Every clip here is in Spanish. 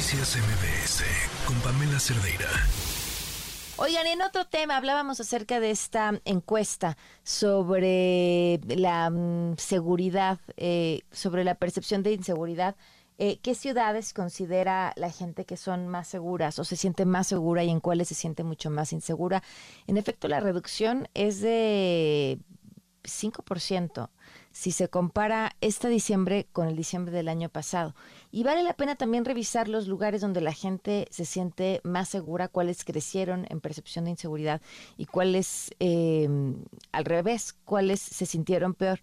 Noticias MBS con Pamela Cerdeira. Oigan, en otro tema hablábamos acerca de esta encuesta sobre la mm, seguridad, eh, sobre la percepción de inseguridad. Eh, ¿Qué ciudades considera la gente que son más seguras o se siente más segura y en cuáles se siente mucho más insegura? En efecto, la reducción es de 5% si se compara este diciembre con el diciembre del año pasado. Y vale la pena también revisar los lugares donde la gente se siente más segura, cuáles crecieron en percepción de inseguridad y cuáles, eh, al revés, cuáles se sintieron peor.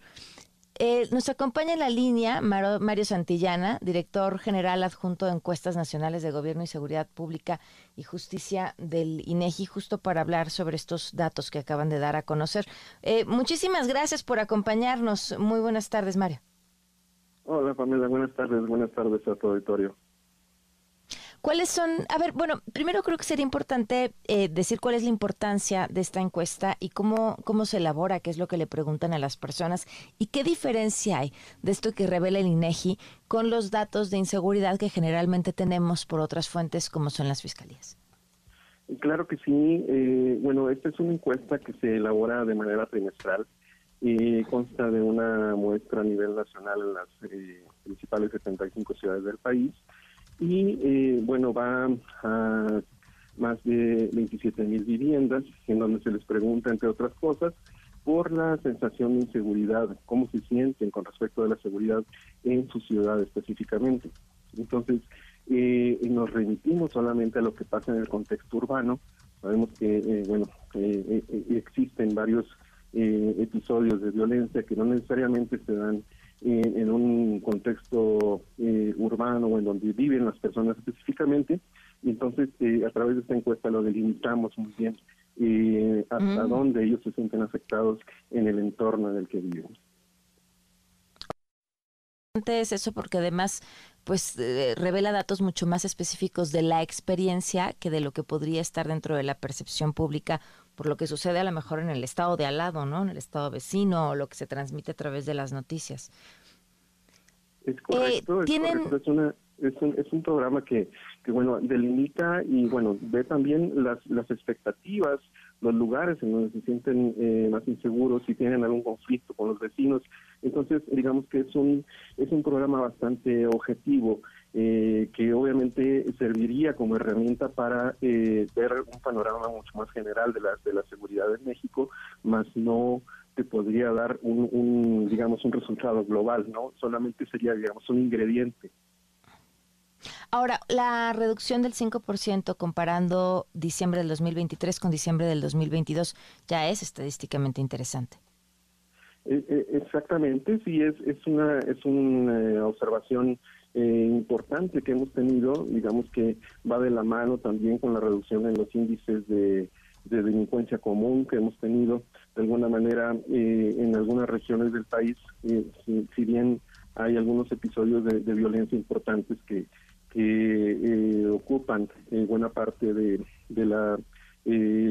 Eh, nos acompaña en la línea Mario Santillana, director general adjunto de Encuestas Nacionales de Gobierno y Seguridad Pública y Justicia del INEGI, justo para hablar sobre estos datos que acaban de dar a conocer. Eh, muchísimas gracias por acompañarnos. Muy buenas tardes, Mario. Hola, Pamela. Buenas tardes. Buenas tardes a tu auditorio. ¿Cuáles son? A ver, bueno, primero creo que sería importante eh, decir cuál es la importancia de esta encuesta y cómo, cómo se elabora, qué es lo que le preguntan a las personas y qué diferencia hay de esto que revela el INEGI con los datos de inseguridad que generalmente tenemos por otras fuentes como son las fiscalías. Claro que sí. Eh, bueno, esta es una encuesta que se elabora de manera trimestral y consta de una muestra a nivel nacional en las eh, principales 75 ciudades del país y eh, bueno, va a más de 27 mil viviendas, en donde se les pregunta, entre otras cosas, por la sensación de inseguridad, cómo se sienten con respecto a la seguridad en su ciudad específicamente. Entonces, eh, nos remitimos solamente a lo que pasa en el contexto urbano. Sabemos que, eh, bueno, existen varios episodios de violencia que no necesariamente se dan en un contexto eh, urbano o en donde viven las personas específicamente. Y entonces, eh, a través de esta encuesta lo delimitamos muy bien eh, hasta mm. dónde ellos se sienten afectados en el entorno en el que viven. Es eso porque además pues revela datos mucho más específicos de la experiencia que de lo que podría estar dentro de la percepción pública por lo que sucede a lo mejor en el estado de al lado, ¿no? En el estado vecino o lo que se transmite a través de las noticias. Es correcto, es, Es, una, es, un, es un programa que, que, bueno, delimita y, bueno, ve también las, las expectativas, los lugares en donde se sienten eh, más inseguros, si tienen algún conflicto con los vecinos. Entonces, digamos que es un, es un programa bastante objetivo eh, que obviamente serviría como herramienta para eh, ver un panorama mucho más general de la, de la seguridad en México, más no te podría dar un, un, digamos, un resultado global, ¿no? Solamente sería, digamos, un ingrediente. Ahora, la reducción del 5% comparando diciembre del 2023 con diciembre del 2022 ya es estadísticamente interesante. Eh, exactamente, sí, es, es una, es una observación eh, importante que hemos tenido, digamos que va de la mano también con la reducción en los índices de, delincuencia común que hemos tenido. De alguna manera, eh, en algunas regiones del país, eh, si, bien hay algunos episodios de, violencia importantes que, que ocupan buena parte de la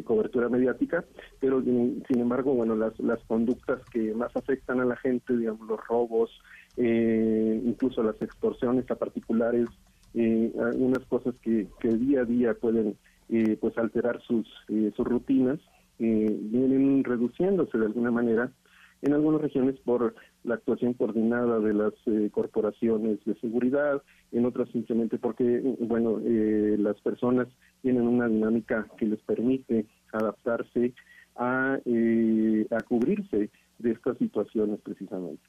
cobertura mediática, pero sin embargo, bueno, las, las conductas que más afectan a la gente, digamos, los robos, eh, incluso las extorsiones a particulares, eh, algunas cosas que, que, día a día pueden eh, pues alterar sus, eh, sus rutinas, vienen reduciéndose de alguna manera en algunas regiones por la actuación coordinada de las corporaciones de seguridad, en otras simplemente porque, bueno, las personas tienen una dinámica que les permite adaptarse a, a cubrirse de estas situaciones precisamente.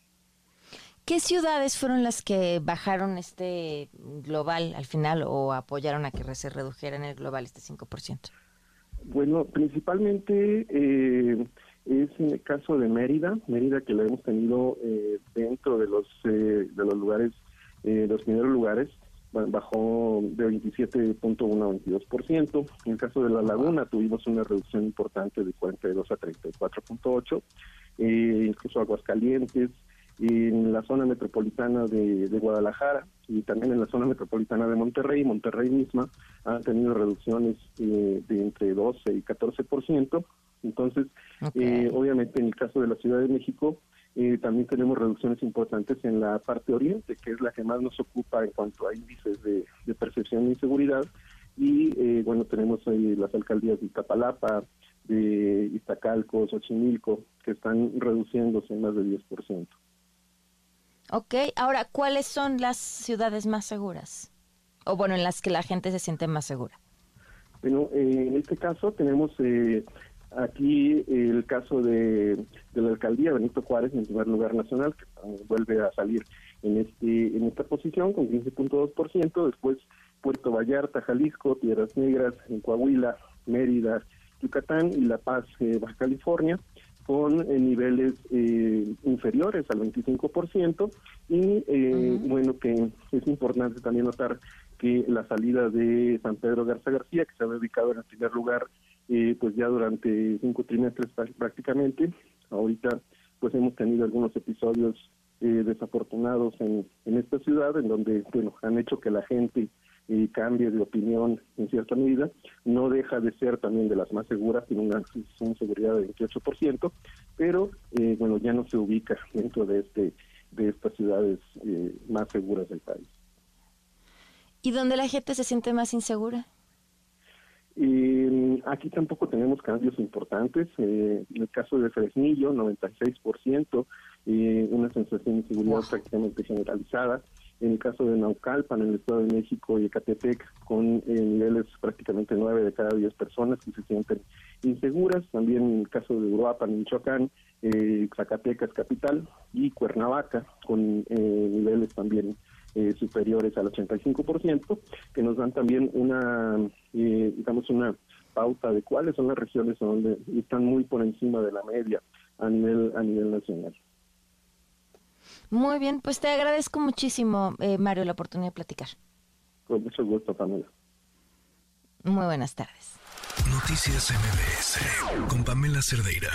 ¿Qué ciudades fueron las que bajaron este global al final o apoyaron a que se redujera en el global este 5%? Bueno, principalmente eh, es en el caso de Mérida, Mérida que la hemos tenido eh, dentro de los eh, de los lugares, los primeros lugares, bajó de 27.1 a 22%. En el caso de La Laguna tuvimos una reducción importante de 42 a 34.8. incluso Aguascalientes, en la zona metropolitana de, Guadalajara y también en la zona metropolitana de Monterrey. Monterrey misma ha tenido reducciones eh, de entre 12 y 14%. Entonces, eh, obviamente en el caso de la Ciudad de México, eh, también tenemos reducciones importantes en la parte oriente, que es la que más nos ocupa en cuanto a índices de, percepción de inseguridad. Y eh, bueno, tenemos las alcaldías de Iztapalapa, de Iztacalco, Xochimilco, que están reduciéndose en más de 10%. Ok, ahora, ¿cuáles son las ciudades más seguras? O bueno, en las que la gente se siente más segura. Bueno, eh, en este caso tenemos eh, aquí el caso de, la alcaldía Benito Juárez en primer lugar nacional, que vuelve a salir en este en esta posición con 15.2%, después Puerto Vallarta, Jalisco, Tierras Negras, en Coahuila, Mérida, Yucatán y La Paz, eh, Baja California con eh, niveles eh, inferiores al 25% y eh, bueno que es importante también notar que la salida de San Pedro Garza García que se había ubicado en el primer lugar pues ya durante cinco trimestres prácticamente ahorita pues hemos tenido algunos episodios desafortunados en, en esta ciudad en donde bueno han hecho que la gente y cambie de opinión en cierta medida, no deja de ser también de las más seguras, tiene una, seguridad de 28%, pero eh, bueno, ya no se ubica dentro de este de estas ciudades eh, más seguras del país. ¿Y dónde la gente se siente más insegura? Eh, aquí tampoco tenemos cambios importantes. en el caso de Fresnillo, 96%, una sensación de inseguridad prácticamente generalizada. En el caso de Naucalpan, en el Estado de México y Ecatepec, con eh, niveles prácticamente 9 de cada 10 personas que se sienten inseguras, también en el caso de Uruapan, Michoacán, eh, Zacatecas capital y Cuernavaca, con eh, niveles también eh, superiores al 85%, que nos dan también una, digamos, una pauta de cuáles son las regiones donde están muy por encima de la media a nivel a nivel nacional. Muy bien, pues te agradezco muchísimo, eh, Mario, la oportunidad de platicar. Con mucho gusto, Pamela. Muy buenas tardes. Noticias MBS con Pamela Cerdeira.